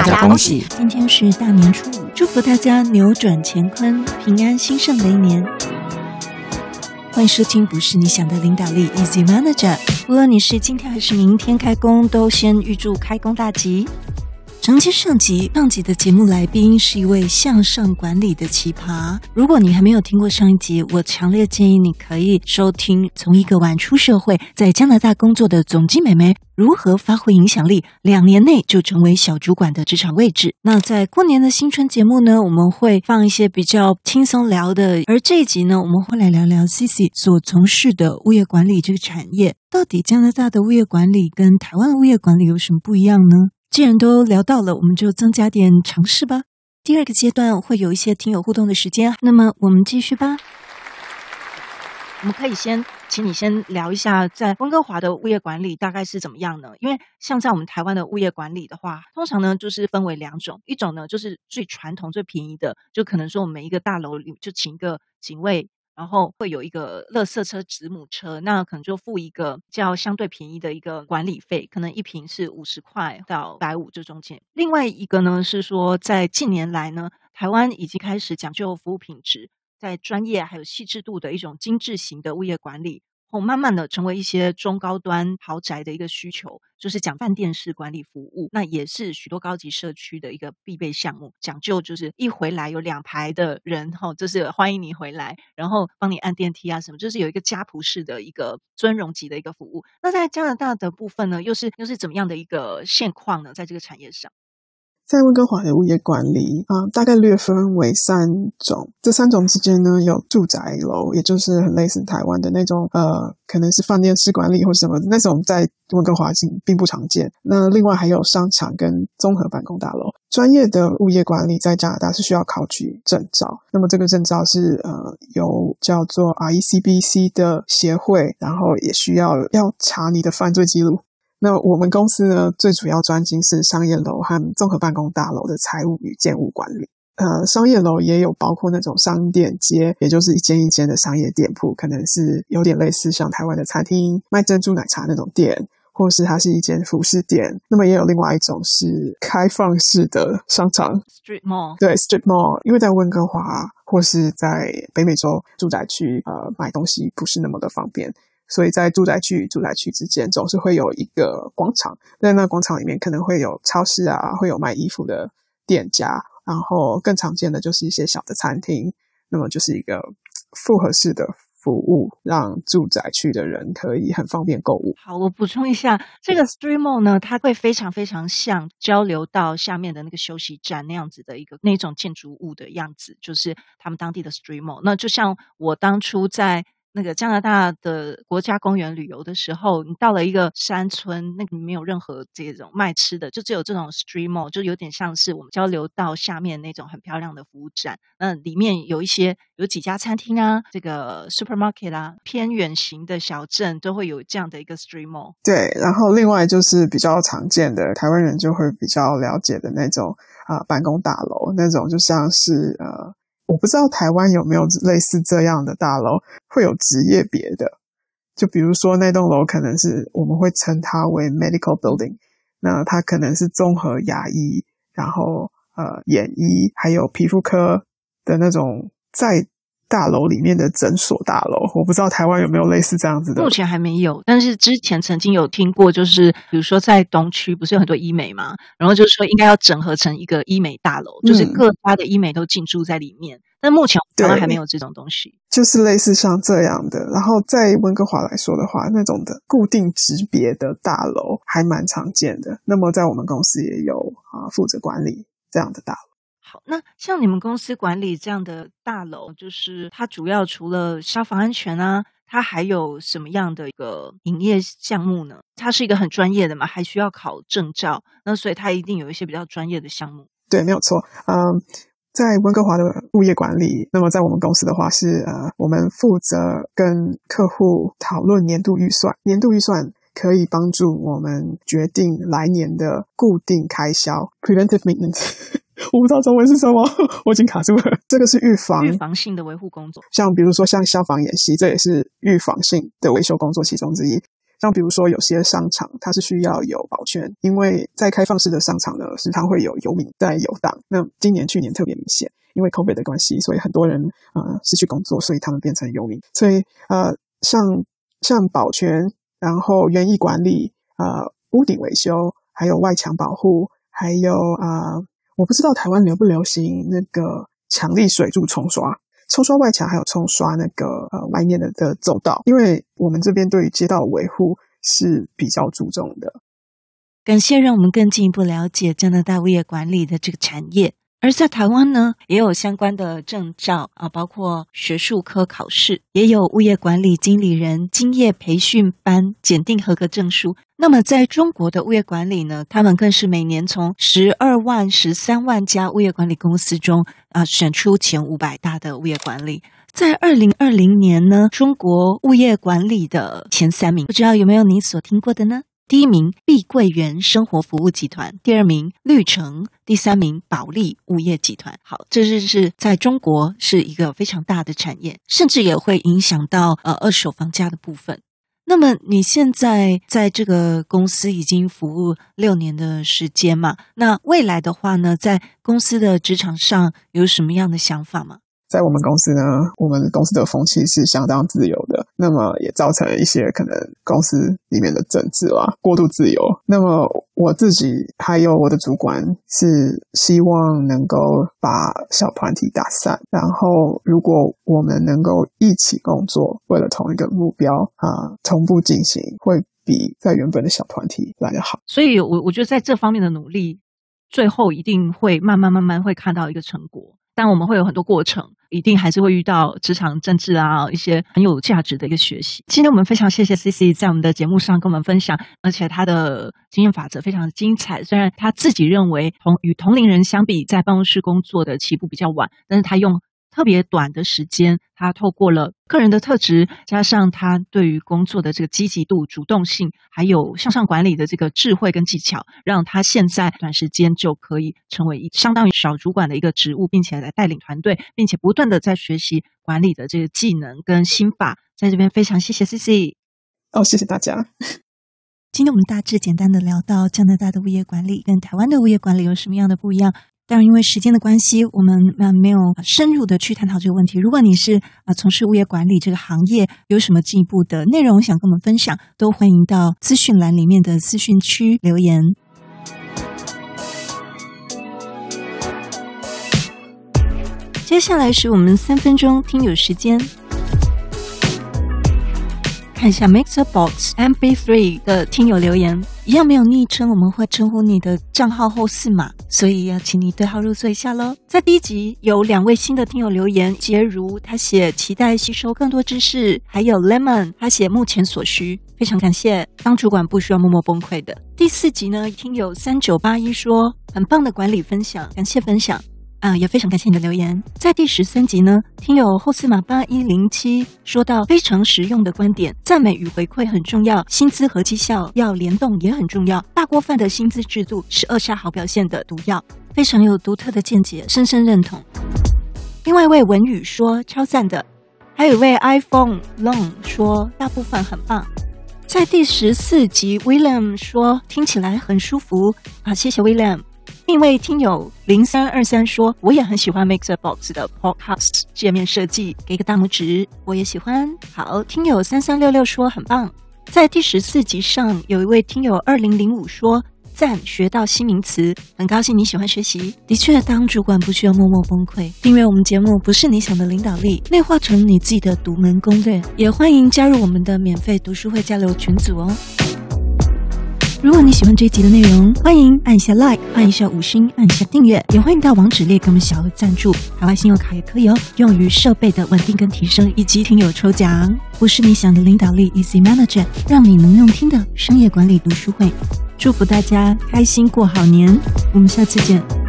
大家恭喜！今天是大年初五，祝福大家扭转乾坤，平安兴盛的一年。欢迎收听，不是你想的领导力，Easy Manager。无论你是今天还是明天开工，都先预祝开工大吉。承接上集，上集的节目来宾是一位向上管理的奇葩。如果你还没有听过上一集，我强烈建议你可以收听。从一个晚出社会，在加拿大工作的总机美眉如何发挥影响力，两年内就成为小主管的职场位置。那在过年的新春节目呢，我们会放一些比较轻松聊的。而这一集呢，我们会来聊聊 Cici 所从事的物业管理这个产业。到底加拿大的物业管理跟台湾的物业管理有什么不一样呢？既然都聊到了，我们就增加点尝试吧。第二个阶段会有一些听友互动的时间，那么我们继续吧。我们可以先请你先聊一下，在温哥华的物业管理大概是怎么样呢？因为像在我们台湾的物业管理的话，通常呢就是分为两种，一种呢就是最传统、最便宜的，就可能说我们每一个大楼里就请一个警卫。然后会有一个乐色车、子母车，那可能就付一个较相对便宜的一个管理费，可能一瓶是五十块到百五这中间。另外一个呢是说，在近年来呢，台湾已经开始讲究服务品质，在专业还有细致度的一种精致型的物业管理。后慢慢的成为一些中高端豪宅的一个需求，就是讲饭店式管理服务，那也是许多高级社区的一个必备项目。讲究就是一回来有两排的人，哈，就是欢迎你回来，然后帮你按电梯啊什么，就是有一个家仆式的一个尊荣级的一个服务。那在加拿大的部分呢，又是又是怎么样的一个现况呢？在这个产业上？在温哥华的物业管理啊，大概略分为三种。这三种之间呢，有住宅楼，也就是很类似台湾的那种，呃，可能是饭店式管理或什么那种，在温哥华并并不常见。那另外还有商场跟综合办公大楼。专业的物业管理在加拿大是需要考取证照，那么这个证照是呃由叫做 RECBC 的协会，然后也需要要查你的犯罪记录。那我们公司呢，最主要专精是商业楼和综合办公大楼的财务与建物管理。呃，商业楼也有包括那种商店街，也就是一间一间的商业店铺，可能是有点类似像台湾的餐厅卖珍珠奶茶那种店，或是它是一间服饰店。那么也有另外一种是开放式的商场，Street Mall。对，Street Mall，因为在温哥华或是在北美洲住宅区，呃，买东西不是那么的方便。所以在住宅区与住宅区之间，总是会有一个广场，在那广场里面可能会有超市啊，会有卖衣服的店家，然后更常见的就是一些小的餐厅。那么就是一个复合式的服务，让住宅区的人可以很方便购物。好，我补充一下，这个 Street Mall 呢，它会非常非常像交流道下面的那个休息站那样子的一个那种建筑物的样子，就是他们当地的 Street Mall。那就像我当初在。那个加拿大的国家公园旅游的时候，你到了一个山村，那个没有任何这种卖吃的，就只有这种 stream mall，就有点像是我们交流道下面那种很漂亮的服务站。那里面有一些有几家餐厅啊，这个 supermarket 啊，偏远型的小镇都会有这样的一个 stream mall。对，然后另外就是比较常见的台湾人就会比较了解的那种啊、办公大楼那种，就像是呃。我不知道台湾有没有类似这样的大楼，会有职业别的，就比如说那栋楼可能是我们会称它为 medical building，那它可能是综合牙医，然后呃眼医，还有皮肤科的那种在。大楼里面的诊所大楼，我不知道台湾有没有类似这样子的。目前还没有，但是之前曾经有听过，就是比如说在东区不是有很多医美嘛，然后就是说应该要整合成一个医美大楼，嗯、就是各家的医美都进驻在里面。但目前台湾还没有这种东西，就是类似像这样的。然后在温哥华来说的话，那种的固定级别的大楼还蛮常见的。那么在我们公司也有啊，负责管理这样的大楼。好，那像你们公司管理这样的大楼，就是它主要除了消防安全啊，它还有什么样的一个营业项目呢？它是一个很专业的嘛，还需要考证照，那所以它一定有一些比较专业的项目。对，没有错。嗯，在温哥华的物业管理，那么在我们公司的话是呃，我们负责跟客户讨论年度预算，年度预算可以帮助我们决定来年的固定开销 （preventive maintenance）。我不知道中文是什么，我已经卡住了。这个是预防预防性的维护工作，像比如说像消防演习，这也是预防性的维修工作其中之一。像比如说有些商场它是需要有保全，因为在开放式的商场呢，时常会有游民在游荡。那今年去年特别明显，因为 COVID 的关系，所以很多人呃失去工作，所以他们变成游民。所以呃，像像保全，然后园艺管理，呃，屋顶维修，还有外墙保护，还有啊、呃，我不知道台湾流不流行那个强力水柱冲刷。冲刷外墙，还有冲刷那个呃外面的的走道，因为我们这边对于街道维护是比较注重的。感谢让我们更进一步了解加拿大物业管理的这个产业。而在台湾呢，也有相关的证照啊，包括学术科考试，也有物业管理经理人经验培训班检定合格证书。那么在中国的物业管理呢，他们更是每年从十二万、十三万家物业管理公司中啊，选出前五百大的物业管理。在二零二零年呢，中国物业管理的前三名，不知道有没有你所听过的呢？第一名碧桂园生活服务集团，第二名绿城，第三名保利物业集团。好，这是是在中国是一个非常大的产业，甚至也会影响到呃二手房价的部分。那么你现在在这个公司已经服务六年的时间嘛？那未来的话呢，在公司的职场上有什么样的想法吗？在我们公司呢，我们公司的风气是相当自由的，那么也造成了一些可能公司里面的政治啊过度自由。那么我自己还有我的主管是希望能够把小团体打散，然后如果我们能够一起工作，为了同一个目标啊，同步进行，会比在原本的小团体来得好。所以，我我觉得在这方面的努力，最后一定会慢慢慢慢会看到一个成果。但我们会有很多过程，一定还是会遇到职场政治啊，一些很有价值的一个学习。今天我们非常谢谢 C C 在我们的节目上跟我们分享，而且他的经验法则非常精彩。虽然他自己认为同与同龄人相比，在办公室工作的起步比较晚，但是他用。特别短的时间，他透过了个人的特质，加上他对于工作的这个积极度、主动性，还有向上管理的这个智慧跟技巧，让他现在短时间就可以成为一相当于小主管的一个职务，并且来带领团队，并且不断的在学习管理的这个技能跟心法。在这边非常谢谢 Cici 哦，谢谢大家。今天我们大致简单的聊到加拿大的物业管理跟台湾的物业管理有什么样的不一样。但是因为时间的关系，我们呃没有深入的去探讨这个问题。如果你是啊从事物业管理这个行业，有什么进一步的内容想跟我们分享，都欢迎到资讯栏里面的资讯区留言。接下来是我们三分钟听友时间。看一下 MixerBox MP3 的听友留言，一样没有昵称，我们会称呼你的账号后四码，所以要请你对号入座一下喽。在第一集有两位新的听友留言，杰如他写期待吸收更多知识，还有 Lemon 他写目前所需，非常感谢。当主管不需要默默崩溃的。第四集呢，听友三九八一说很棒的管理分享，感谢分享。啊，也非常感谢你的留言。在第十三集呢，听友后司马八一零七说到非常实用的观点，赞美与回馈很重要，薪资和绩效要联动也很重要。大锅饭的薪资制度是扼杀好表现的毒药，非常有独特的见解，深深认同。另外一位文宇说超赞的，还有一位 iPhone Long 说大部分很棒。在第十四集，William 说听起来很舒服啊，谢谢 William。另一位听友零三二三说，我也很喜欢 MixerBox 的 Podcast 界面设计，给个大拇指，我也喜欢。好，听友三三六六说很棒。在第十四集上，有一位听友二零零五说赞，学到新名词，很高兴你喜欢学习。的确，当主管不需要默默崩溃。订阅我们节目不是你想的领导力，内化成你自己的独门攻略。也欢迎加入我们的免费读书会交流群组哦。如果你喜欢这一集的内容，欢迎按一下 like，按一下五星，按一下订阅，也欢迎到网址列给我们小额赞助。海外信用卡也可以哦，用于设备的稳定跟提升，以及听友抽奖。不是你想的领导力，Easy Manager，让你能用听的商业管理读书会。祝福大家开心过好年，我们下次见。